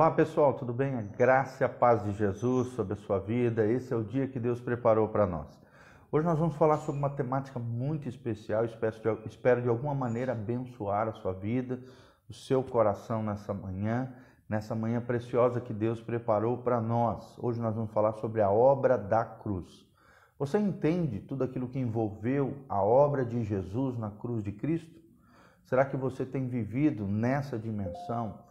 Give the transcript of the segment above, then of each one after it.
Olá pessoal, tudo bem? A graça e a paz de Jesus sobre a sua vida. Esse é o dia que Deus preparou para nós. Hoje nós vamos falar sobre uma temática muito especial. Espero de, espero de alguma maneira abençoar a sua vida, o seu coração nessa manhã, nessa manhã preciosa que Deus preparou para nós. Hoje nós vamos falar sobre a obra da cruz. Você entende tudo aquilo que envolveu a obra de Jesus na cruz de Cristo? Será que você tem vivido nessa dimensão?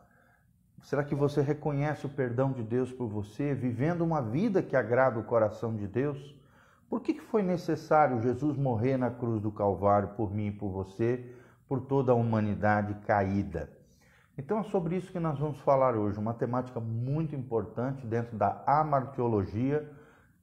Será que você reconhece o perdão de Deus por você, vivendo uma vida que agrada o coração de Deus? Por que foi necessário Jesus morrer na cruz do Calvário por mim e por você, por toda a humanidade caída? Então é sobre isso que nós vamos falar hoje, uma temática muito importante dentro da amartiologia,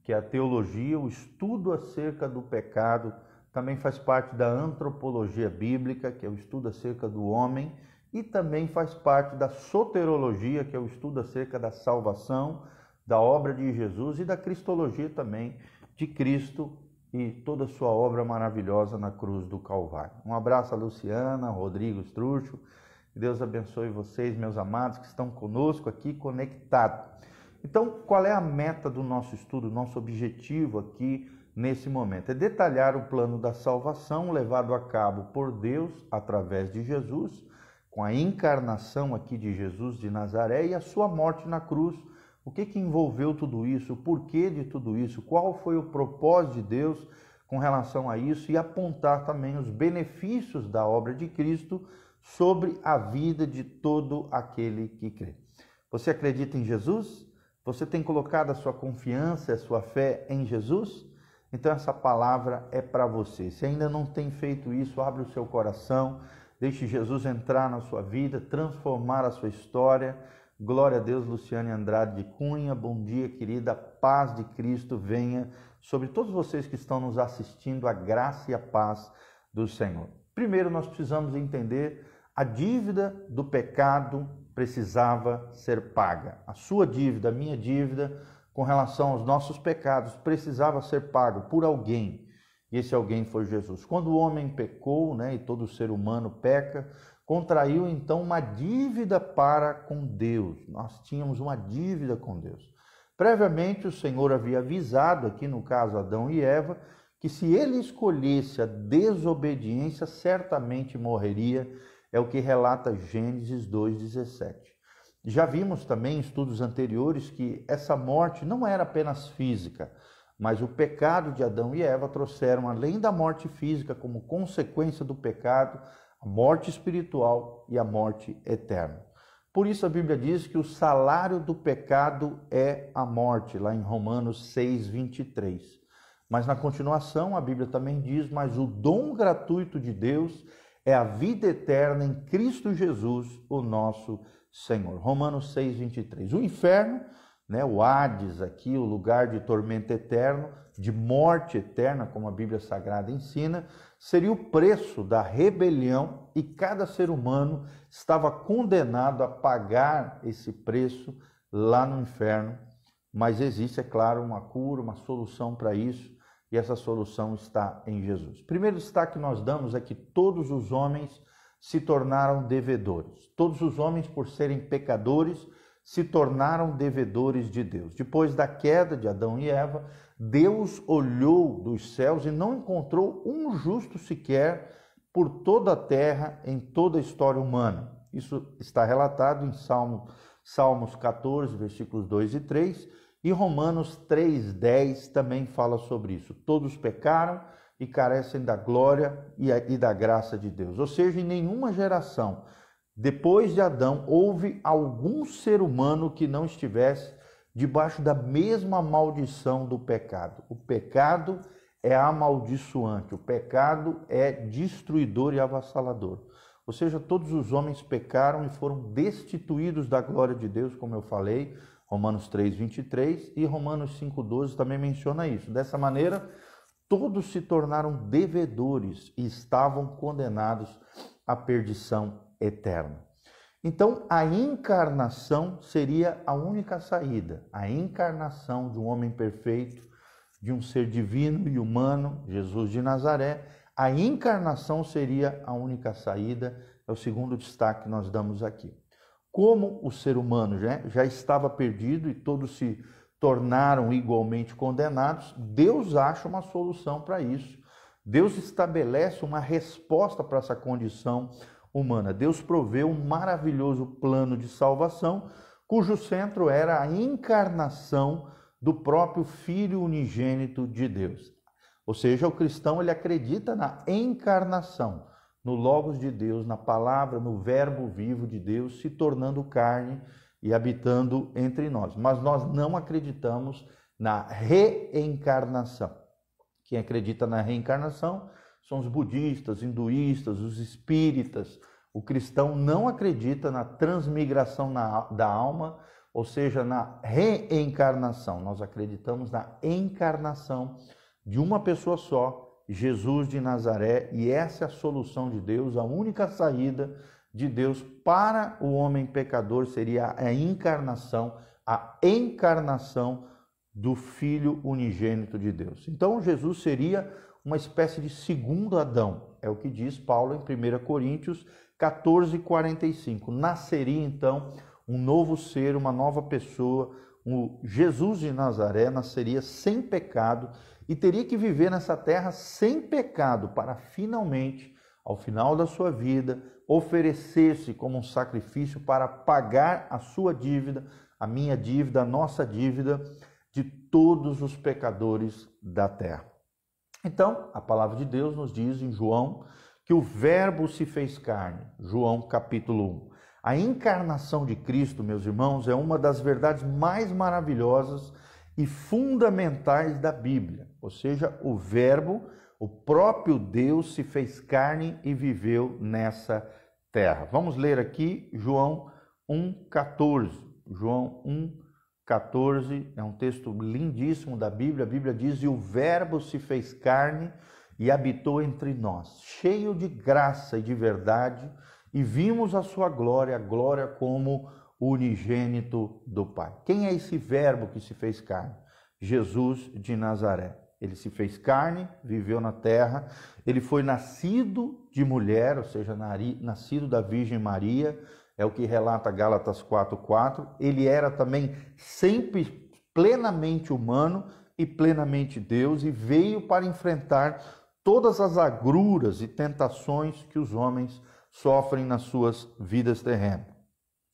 que é a teologia, o estudo acerca do pecado, também faz parte da antropologia bíblica, que é o estudo acerca do homem e também faz parte da soterologia, que é o estudo acerca da salvação, da obra de Jesus e da cristologia também de Cristo e toda a sua obra maravilhosa na cruz do Calvário. Um abraço a Luciana, Rodrigo Strucho. Deus abençoe vocês, meus amados, que estão conosco aqui conectados. Então, qual é a meta do nosso estudo, nosso objetivo aqui nesse momento? É detalhar o plano da salvação levado a cabo por Deus através de Jesus com a encarnação aqui de Jesus de Nazaré e a sua morte na cruz. O que, que envolveu tudo isso? O porquê de tudo isso? Qual foi o propósito de Deus com relação a isso? E apontar também os benefícios da obra de Cristo sobre a vida de todo aquele que crê. Você acredita em Jesus? Você tem colocado a sua confiança, a sua fé em Jesus? Então essa palavra é para você. Se ainda não tem feito isso, abre o seu coração Deixe Jesus entrar na sua vida, transformar a sua história. Glória a Deus, Luciane Andrade de Cunha. Bom dia, querida. Paz de Cristo venha sobre todos vocês que estão nos assistindo, a graça e a paz do Senhor. Primeiro, nós precisamos entender a dívida do pecado precisava ser paga. A sua dívida, a minha dívida com relação aos nossos pecados precisava ser pago por alguém. E esse alguém foi Jesus. Quando o homem pecou, né, e todo ser humano peca, contraiu então uma dívida para com Deus. Nós tínhamos uma dívida com Deus. Previamente, o Senhor havia avisado, aqui no caso Adão e Eva, que se ele escolhesse a desobediência, certamente morreria. É o que relata Gênesis 2,17. Já vimos também em estudos anteriores que essa morte não era apenas física, mas o pecado de Adão e Eva trouxeram, além da morte física, como consequência do pecado, a morte espiritual e a morte eterna. Por isso a Bíblia diz que o salário do pecado é a morte, lá em Romanos 6, 23. Mas na continuação a Bíblia também diz: Mas o dom gratuito de Deus é a vida eterna em Cristo Jesus, o nosso Senhor. Romanos 6, 23. O inferno né, o Hades aqui, o lugar de tormento eterno, de morte eterna, como a Bíblia Sagrada ensina, seria o preço da rebelião e cada ser humano estava condenado a pagar esse preço lá no inferno. Mas existe, é claro, uma cura, uma solução para isso, e essa solução está em Jesus. Primeiro destaque que nós damos é que todos os homens se tornaram devedores. Todos os homens, por serem pecadores, se tornaram devedores de Deus. Depois da queda de Adão e Eva, Deus olhou dos céus e não encontrou um justo sequer por toda a terra, em toda a história humana. Isso está relatado em Salmo, Salmos 14, versículos 2 e 3, e Romanos 3, 10 também fala sobre isso. Todos pecaram e carecem da glória e da graça de Deus. Ou seja, em nenhuma geração depois de Adão, houve algum ser humano que não estivesse debaixo da mesma maldição do pecado. O pecado é amaldiçoante, o pecado é destruidor e avassalador. Ou seja, todos os homens pecaram e foram destituídos da glória de Deus, como eu falei, Romanos 3, 23 e Romanos 5, 12 também menciona isso. Dessa maneira, todos se tornaram devedores e estavam condenados à perdição eterno. Então, a encarnação seria a única saída, a encarnação de um homem perfeito, de um ser divino e humano, Jesus de Nazaré. A encarnação seria a única saída, é o segundo destaque que nós damos aqui. como o ser humano já, já estava perdido e todos se tornaram igualmente condenados, Deus acha uma solução para isso. Deus estabelece uma resposta para essa condição humana. Deus proveu um maravilhoso plano de salvação, cujo centro era a encarnação do próprio Filho unigênito de Deus. Ou seja, o cristão ele acredita na encarnação, no Logos de Deus, na palavra, no Verbo vivo de Deus se tornando carne e habitando entre nós. Mas nós não acreditamos na reencarnação. Quem acredita na reencarnação são os budistas, hinduístas, os espíritas. O cristão não acredita na transmigração da alma, ou seja, na reencarnação. Nós acreditamos na encarnação de uma pessoa só, Jesus de Nazaré, e essa é a solução de Deus, a única saída de Deus para o homem pecador seria a encarnação, a encarnação do Filho unigênito de Deus. Então Jesus seria uma espécie de segundo Adão, é o que diz Paulo em 1 Coríntios 14, 45. Nasceria então um novo ser, uma nova pessoa, o Jesus de Nazaré nasceria sem pecado e teria que viver nessa terra sem pecado para finalmente, ao final da sua vida, oferecer-se como um sacrifício para pagar a sua dívida, a minha dívida, a nossa dívida de todos os pecadores da terra. Então, a palavra de Deus nos diz em João que o Verbo se fez carne. João capítulo 1. A encarnação de Cristo, meus irmãos, é uma das verdades mais maravilhosas e fundamentais da Bíblia. Ou seja, o Verbo, o próprio Deus se fez carne e viveu nessa terra. Vamos ler aqui João 1,14. João 1,14 é um texto lindíssimo da Bíblia. A Bíblia diz: E o Verbo se fez carne e habitou entre nós, cheio de graça e de verdade, e vimos a sua glória, a glória como unigênito do Pai. Quem é esse Verbo que se fez carne? Jesus de Nazaré. Ele se fez carne, viveu na terra, ele foi nascido de mulher, ou seja, nascido da Virgem Maria, é o que relata Gálatas 4:4. Ele era também sempre plenamente humano e plenamente Deus e veio para enfrentar todas as agruras e tentações que os homens sofrem nas suas vidas terrenas.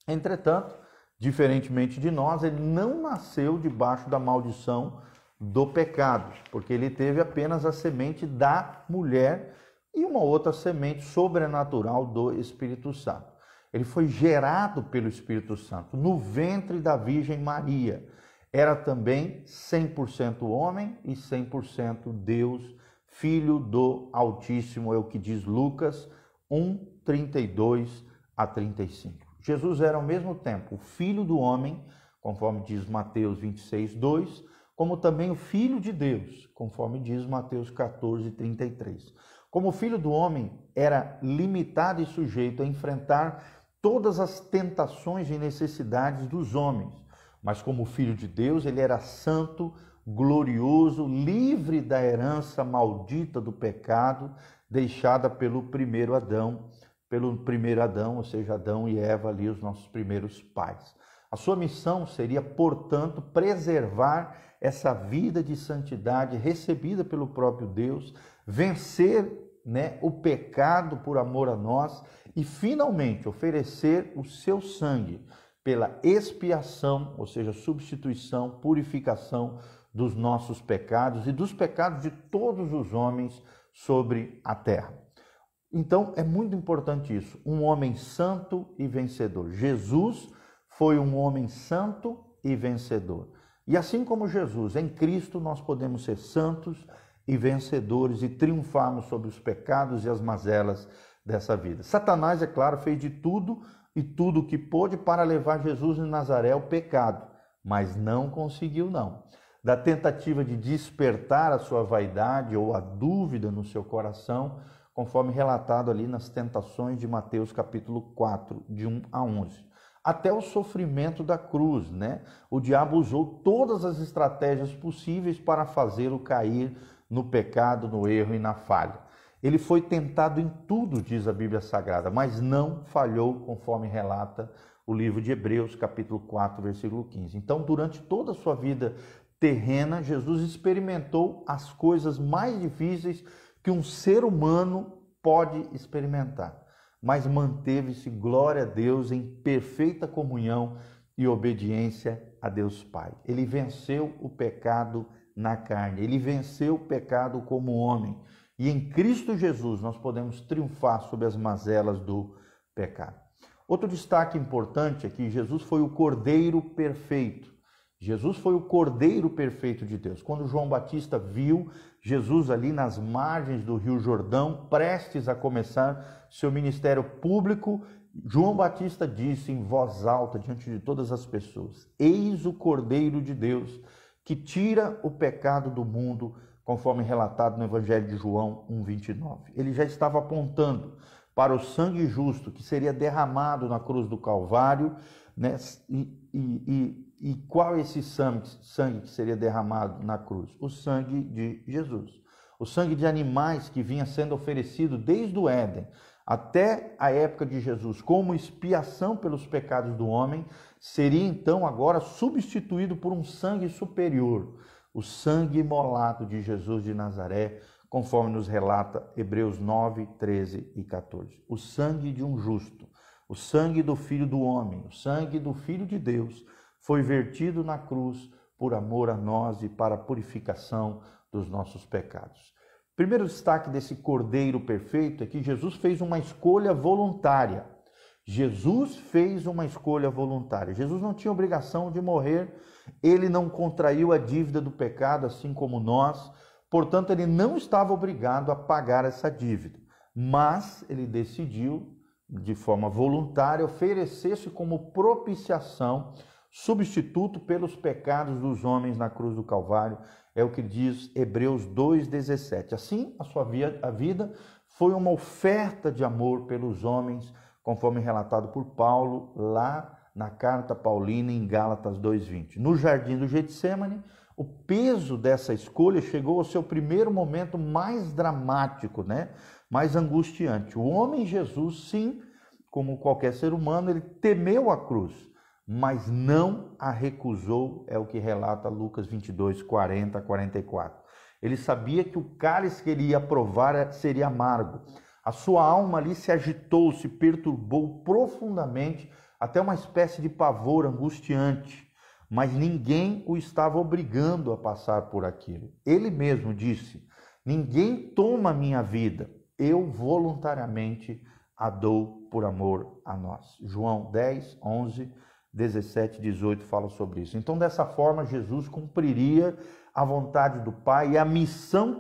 Entretanto, diferentemente de nós, ele não nasceu debaixo da maldição do pecado, porque ele teve apenas a semente da mulher e uma outra semente sobrenatural do Espírito Santo. Ele foi gerado pelo Espírito Santo no ventre da Virgem Maria. Era também 100% homem e 100% Deus, filho do Altíssimo, é o que diz Lucas 1, 32 a 35. Jesus era ao mesmo tempo o filho do homem, conforme diz Mateus 26, 2, como também o Filho de Deus, conforme diz Mateus 14, 33. Como o Filho do Homem era limitado e sujeito a enfrentar todas as tentações e necessidades dos homens, mas como Filho de Deus, ele era santo, glorioso, livre da herança maldita do pecado deixada pelo primeiro Adão, pelo primeiro Adão, ou seja, Adão e Eva ali, os nossos primeiros pais. A sua missão seria, portanto, preservar essa vida de santidade recebida pelo próprio Deus, vencer né, o pecado por amor a nós e finalmente oferecer o seu sangue pela expiação, ou seja, substituição, purificação dos nossos pecados e dos pecados de todos os homens sobre a terra. Então é muito importante isso, um homem santo e vencedor. Jesus foi um homem santo e vencedor. E assim como Jesus, em Cristo nós podemos ser santos e vencedores e triunfarmos sobre os pecados e as mazelas dessa vida. Satanás, é claro, fez de tudo e tudo o que pôde para levar Jesus de Nazaré ao pecado, mas não conseguiu não. Da tentativa de despertar a sua vaidade ou a dúvida no seu coração, conforme relatado ali nas tentações de Mateus capítulo 4, de 1 a 11 até o sofrimento da cruz, né? O diabo usou todas as estratégias possíveis para fazê-lo cair no pecado, no erro e na falha. Ele foi tentado em tudo, diz a Bíblia Sagrada, mas não falhou, conforme relata o livro de Hebreus, capítulo 4, versículo 15. Então, durante toda a sua vida terrena, Jesus experimentou as coisas mais difíceis que um ser humano pode experimentar, mas manteve-se, glória a Deus, em perfeita comunhão e obediência a Deus Pai. Ele venceu o pecado na carne, ele venceu o pecado como homem. E em Cristo Jesus nós podemos triunfar sobre as mazelas do pecado. Outro destaque importante é que Jesus foi o Cordeiro perfeito. Jesus foi o Cordeiro perfeito de Deus. Quando João Batista viu Jesus ali nas margens do Rio Jordão, prestes a começar seu ministério público, João Batista disse em voz alta diante de todas as pessoas: Eis o Cordeiro de Deus que tira o pecado do mundo, conforme relatado no Evangelho de João 1:29. Ele já estava apontando para o sangue justo que seria derramado na cruz do Calvário, né? E, e, e e qual esse sangue, sangue que seria derramado na cruz? O sangue de Jesus. O sangue de animais que vinha sendo oferecido desde o Éden até a época de Jesus, como expiação pelos pecados do homem, seria então agora substituído por um sangue superior, o sangue imolado de Jesus de Nazaré, conforme nos relata Hebreus 9, 13 e 14. O sangue de um justo, o sangue do Filho do homem, o sangue do Filho de Deus foi vertido na cruz por amor a nós e para a purificação dos nossos pecados. Primeiro destaque desse Cordeiro perfeito é que Jesus fez uma escolha voluntária. Jesus fez uma escolha voluntária. Jesus não tinha obrigação de morrer, ele não contraiu a dívida do pecado, assim como nós, portanto, ele não estava obrigado a pagar essa dívida, mas ele decidiu, de forma voluntária, oferecer-se como propiciação substituto pelos pecados dos homens na cruz do Calvário, é o que diz Hebreus 2,17. Assim, a sua vida foi uma oferta de amor pelos homens, conforme relatado por Paulo lá na carta paulina em Gálatas 2,20. No jardim do Getsemane, o peso dessa escolha chegou ao seu primeiro momento mais dramático, né? mais angustiante. O homem Jesus, sim, como qualquer ser humano, ele temeu a cruz mas não a recusou, é o que relata Lucas 22, 40 a 44. Ele sabia que o cálice que ele ia provar seria amargo. A sua alma ali se agitou, se perturbou profundamente, até uma espécie de pavor angustiante. Mas ninguém o estava obrigando a passar por aquilo. Ele mesmo disse: Ninguém toma minha vida, eu voluntariamente a dou por amor a nós. João 10, 11 17, 18 fala sobre isso. Então, dessa forma, Jesus cumpriria a vontade do Pai e a missão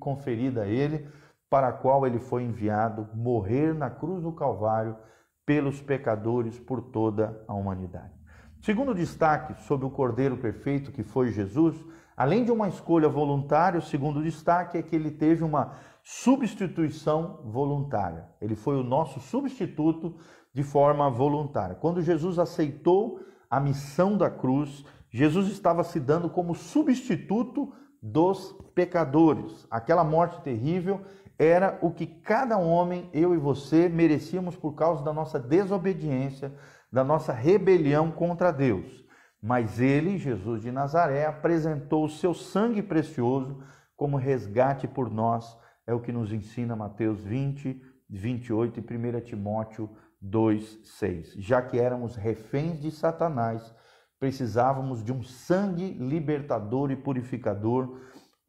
conferida a ele, para a qual ele foi enviado morrer na cruz do Calvário pelos pecadores por toda a humanidade. Segundo destaque sobre o Cordeiro Perfeito que foi Jesus, além de uma escolha voluntária, o segundo destaque é que ele teve uma substituição voluntária. Ele foi o nosso substituto de forma voluntária. Quando Jesus aceitou a missão da cruz, Jesus estava se dando como substituto dos pecadores. Aquela morte terrível era o que cada homem, eu e você, merecíamos por causa da nossa desobediência, da nossa rebelião contra Deus. Mas ele, Jesus de Nazaré, apresentou o seu sangue precioso como resgate por nós. É o que nos ensina Mateus 20, 28 e 1 Timóteo 2:6. Já que éramos reféns de Satanás, precisávamos de um sangue libertador e purificador,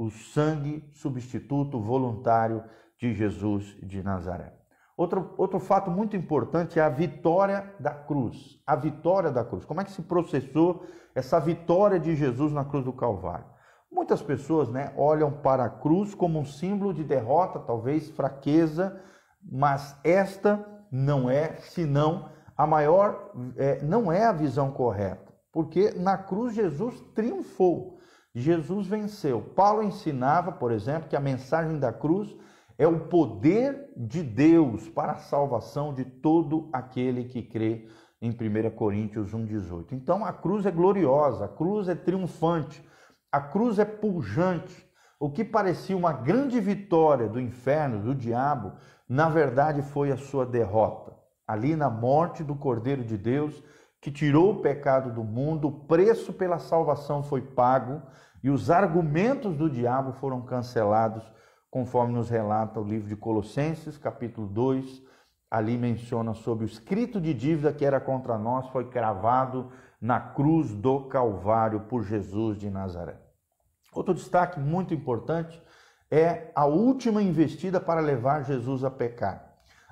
o sangue substituto voluntário de Jesus de Nazaré. Outro, outro fato muito importante é a vitória da cruz. A vitória da cruz. Como é que se processou essa vitória de Jesus na cruz do Calvário? Muitas pessoas né, olham para a cruz como um símbolo de derrota, talvez fraqueza, mas esta não é, senão a maior, é, não é a visão correta, porque na cruz Jesus triunfou, Jesus venceu. Paulo ensinava, por exemplo, que a mensagem da cruz é o poder de Deus para a salvação de todo aquele que crê em 1 Coríntios 1,18. Então a cruz é gloriosa, a cruz é triunfante, a cruz é pujante. O que parecia uma grande vitória do inferno, do diabo, na verdade foi a sua derrota. ali na morte do Cordeiro de Deus, que tirou o pecado do mundo, o preço pela salvação foi pago e os argumentos do diabo foram cancelados, conforme nos relata o livro de Colossenses, capítulo 2. Ali menciona sobre o escrito de dívida que era contra nós, foi cravado na cruz do Calvário por Jesus de Nazaré. Outro destaque muito importante é a última investida para levar Jesus a pecar.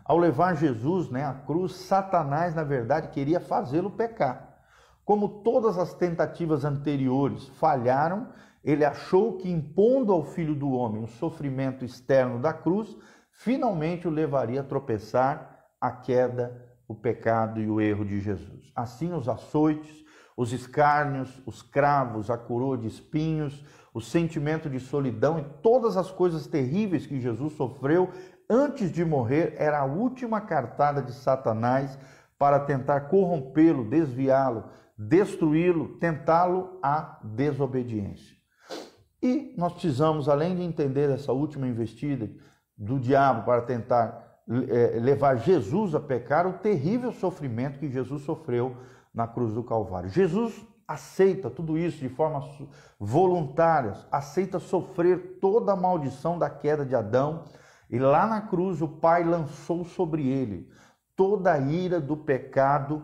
Ao levar Jesus né, à cruz, Satanás, na verdade, queria fazê-lo pecar. Como todas as tentativas anteriores falharam, ele achou que impondo ao filho do homem o sofrimento externo da cruz, finalmente o levaria a tropeçar a queda, o pecado e o erro de Jesus. Assim, os açoites, os escárnios, os cravos, a coroa de espinhos, o sentimento de solidão e todas as coisas terríveis que Jesus sofreu antes de morrer era a última cartada de Satanás para tentar corrompê-lo, desviá-lo, destruí-lo, tentá-lo à desobediência. E nós precisamos, além de entender essa última investida do diabo para tentar é, levar Jesus a pecar, o terrível sofrimento que Jesus sofreu na cruz do Calvário. Jesus aceita tudo isso de forma voluntária, aceita sofrer toda a maldição da queda de Adão e lá na cruz o Pai lançou sobre ele toda a ira do pecado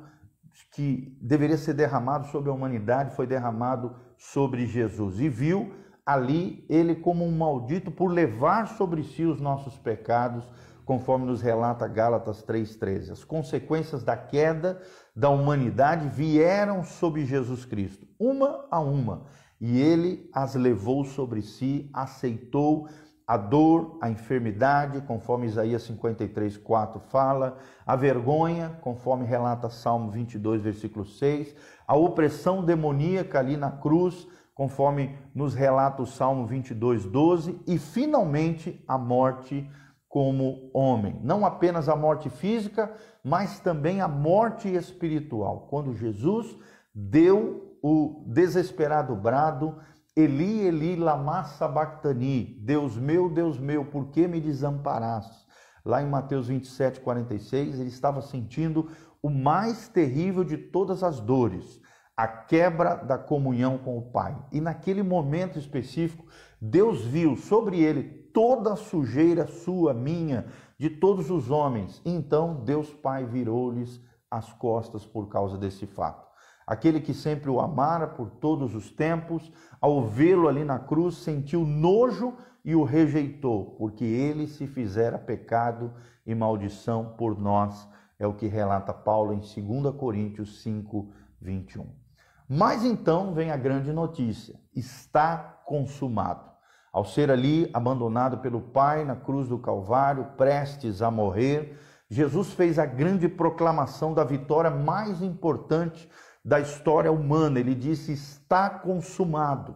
que deveria ser derramado sobre a humanidade, foi derramado sobre Jesus. E viu ali ele como um maldito por levar sobre si os nossos pecados, conforme nos relata Gálatas 3,13. As consequências da queda da humanidade vieram sobre Jesus Cristo, uma a uma, e ele as levou sobre si, aceitou a dor, a enfermidade, conforme Isaías 53, 4 fala, a vergonha, conforme relata Salmo 22, versículo 6, a opressão demoníaca ali na cruz, conforme nos relata o Salmo 22, 12, e finalmente a morte como homem. Não apenas a morte física, mas também a morte espiritual. Quando Jesus deu o desesperado brado, Eli, Eli, lama sabachthani, Deus meu, Deus meu, por que me desamparaste? Lá em Mateus 27, 46, ele estava sentindo o mais terrível de todas as dores, a quebra da comunhão com o Pai. E naquele momento específico, Deus viu sobre ele toda a sujeira sua, minha, de todos os homens. Então Deus Pai virou-lhes as costas por causa desse fato aquele que sempre o amara por todos os tempos, ao vê-lo ali na cruz, sentiu nojo e o rejeitou, porque ele se fizera pecado e maldição por nós, é o que relata Paulo em 2 Coríntios 5, 21. Mas então vem a grande notícia: está consumado. Ao ser ali abandonado pelo Pai na cruz do Calvário, prestes a morrer, Jesus fez a grande proclamação da vitória mais importante da história humana. Ele disse: está consumado,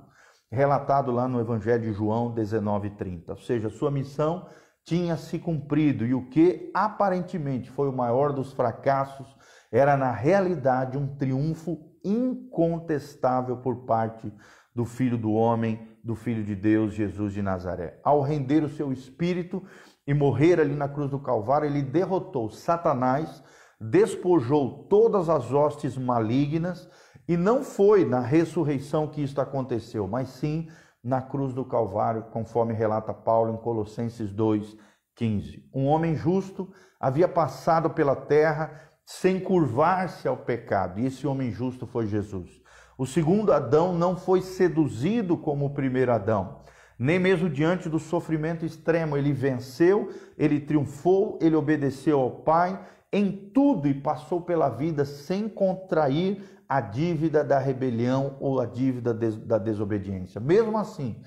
relatado lá no Evangelho de João 19:30. Ou seja, sua missão tinha se cumprido e o que aparentemente foi o maior dos fracassos era na realidade um triunfo incontestável por parte do Filho do Homem, do Filho de Deus, Jesus de Nazaré. Ao render o seu espírito e morrer ali na cruz do Calvário, ele derrotou Satanás despojou todas as hostes malignas, e não foi na ressurreição que isto aconteceu, mas sim na cruz do Calvário, conforme relata Paulo em Colossenses 2:15. Um homem justo havia passado pela terra sem curvar-se ao pecado, e esse homem justo foi Jesus. O segundo Adão não foi seduzido como o primeiro Adão, nem mesmo diante do sofrimento extremo. Ele venceu, ele triunfou, ele obedeceu ao Pai em tudo e passou pela vida sem contrair a dívida da rebelião ou a dívida da desobediência. Mesmo assim,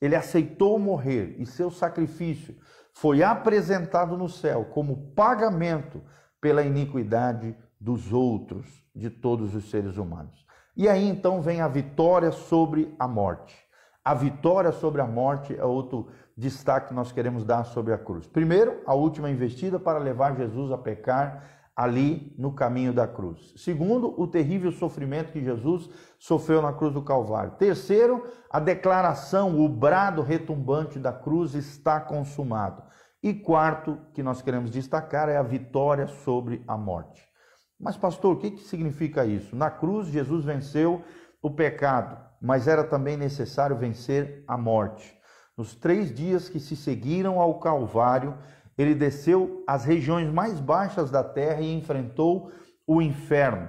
ele aceitou morrer e seu sacrifício foi apresentado no céu como pagamento pela iniquidade dos outros, de todos os seres humanos. E aí então vem a vitória sobre a morte. A vitória sobre a morte é outro destaque que nós queremos dar sobre a cruz. Primeiro, a última investida para levar Jesus a pecar ali no caminho da cruz. Segundo, o terrível sofrimento que Jesus sofreu na cruz do Calvário. Terceiro, a declaração, o brado retumbante da cruz está consumado. E quarto, que nós queremos destacar, é a vitória sobre a morte. Mas, pastor, o que, que significa isso? Na cruz, Jesus venceu o pecado, mas era também necessário vencer a morte. Nos três dias que se seguiram ao Calvário, ele desceu às regiões mais baixas da terra e enfrentou o inferno.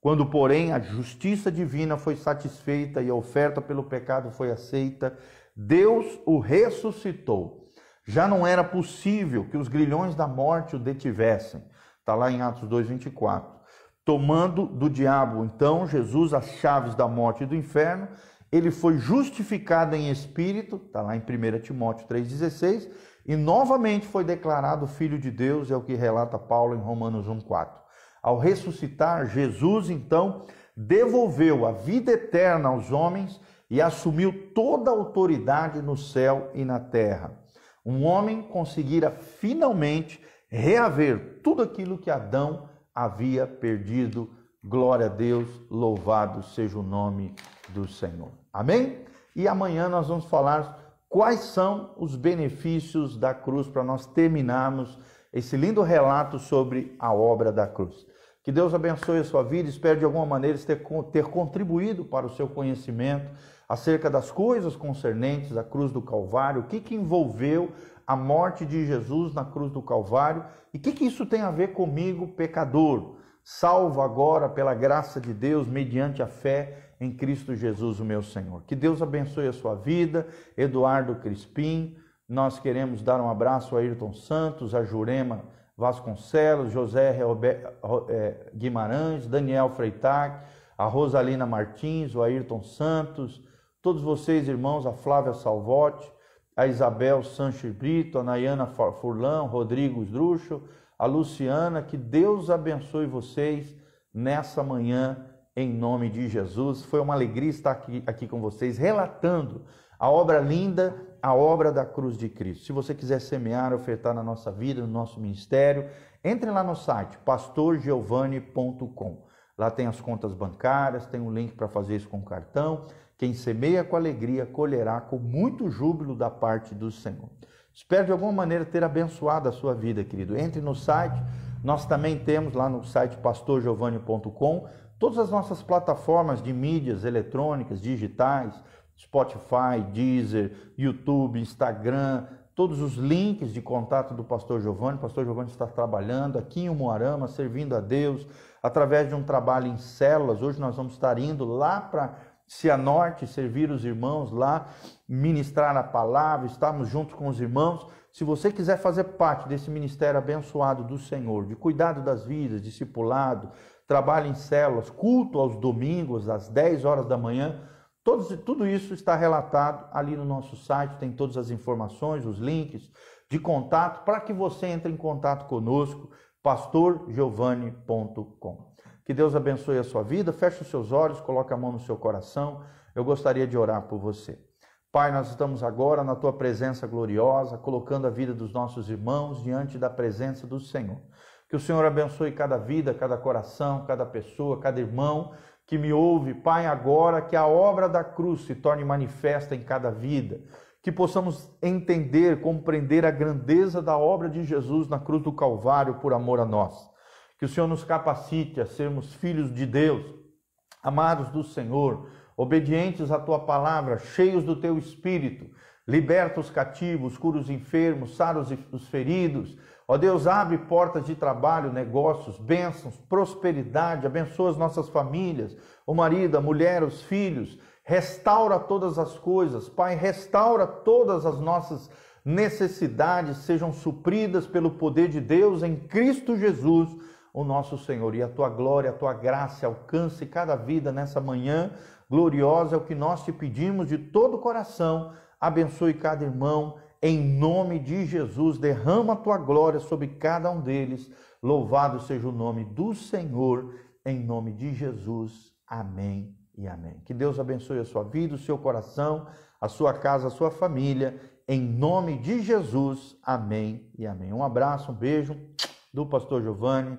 Quando, porém, a justiça divina foi satisfeita e a oferta pelo pecado foi aceita, Deus o ressuscitou. Já não era possível que os grilhões da morte o detivessem. Está lá em Atos 2,24. Tomando do diabo, então, Jesus as chaves da morte e do inferno, ele foi justificado em espírito, está lá em 1 Timóteo 3,16, e novamente foi declarado Filho de Deus, é o que relata Paulo em Romanos 1,4. Ao ressuscitar, Jesus, então, devolveu a vida eterna aos homens e assumiu toda a autoridade no céu e na terra. Um homem conseguira finalmente reaver tudo aquilo que Adão havia perdido. Glória a Deus, louvado seja o nome do Senhor. Amém? E amanhã nós vamos falar quais são os benefícios da cruz para nós terminarmos esse lindo relato sobre a obra da cruz. Que Deus abençoe a sua vida, espero de alguma maneira ter, ter contribuído para o seu conhecimento acerca das coisas concernentes à cruz do Calvário, o que, que envolveu a morte de Jesus na cruz do Calvário e o que, que isso tem a ver comigo, pecador, salvo agora pela graça de Deus, mediante a fé em Cristo Jesus, o meu Senhor. Que Deus abençoe a sua vida, Eduardo Crispim. Nós queremos dar um abraço a Ayrton Santos, a Jurema Vasconcelos, José é, Guimarães, Daniel Freitag, a Rosalina Martins, o Ayrton Santos, todos vocês, irmãos, a Flávia Salvotti, a Isabel Sanches Brito, a Nayana Furlan, Rodrigo Esdrucho, a Luciana, que Deus abençoe vocês nessa manhã, em nome de Jesus. Foi uma alegria estar aqui, aqui com vocês, relatando a obra linda, a obra da cruz de Cristo. Se você quiser semear, ofertar na nossa vida, no nosso ministério, entre lá no site pastorgiovanni.com. Lá tem as contas bancárias, tem um link para fazer isso com cartão. Quem semeia com alegria, colherá com muito júbilo da parte do Senhor. Espero de alguma maneira ter abençoado a sua vida, querido. Entre no site, nós também temos lá no site pastorgiovanni.com todas as nossas plataformas de mídias eletrônicas, digitais, Spotify, Deezer, YouTube, Instagram, todos os links de contato do pastor Giovanni. O pastor Giovanni está trabalhando aqui em Umuarama, servindo a Deus, através de um trabalho em células. Hoje nós vamos estar indo lá para Cianorte, servir os irmãos lá, ministrar a palavra, estarmos juntos com os irmãos. Se você quiser fazer parte desse ministério abençoado do Senhor, de cuidado das vidas, discipulado, trabalho em células, culto aos domingos, às 10 horas da manhã, todos, tudo isso está relatado ali no nosso site, tem todas as informações, os links de contato, para que você entre em contato conosco, pastorgiovanni.com. Que Deus abençoe a sua vida. Feche os seus olhos, coloque a mão no seu coração. Eu gostaria de orar por você. Pai, nós estamos agora na tua presença gloriosa, colocando a vida dos nossos irmãos diante da presença do Senhor. Que o Senhor abençoe cada vida, cada coração, cada pessoa, cada irmão que me ouve, Pai, agora que a obra da cruz se torne manifesta em cada vida, que possamos entender, compreender a grandeza da obra de Jesus na cruz do Calvário por amor a nós. Que o Senhor nos capacite a sermos filhos de Deus, amados do Senhor, obedientes à tua palavra, cheios do teu espírito, liberta os cativos, cura os enfermos, sara os feridos. Ó Deus, abre portas de trabalho, negócios, bênçãos, prosperidade, abençoa as nossas famílias, o marido, a mulher, os filhos, restaura todas as coisas. Pai, restaura todas as nossas necessidades, sejam supridas pelo poder de Deus em Cristo Jesus o nosso Senhor. E a tua glória, a tua graça alcance cada vida nessa manhã gloriosa, é o que nós te pedimos de todo o coração. Abençoe cada irmão, em nome de Jesus. Derrama a tua glória sobre cada um deles. Louvado seja o nome do Senhor, em nome de Jesus. Amém e amém. Que Deus abençoe a sua vida, o seu coração, a sua casa, a sua família. Em nome de Jesus. Amém e amém. Um abraço, um beijo do pastor Giovanni.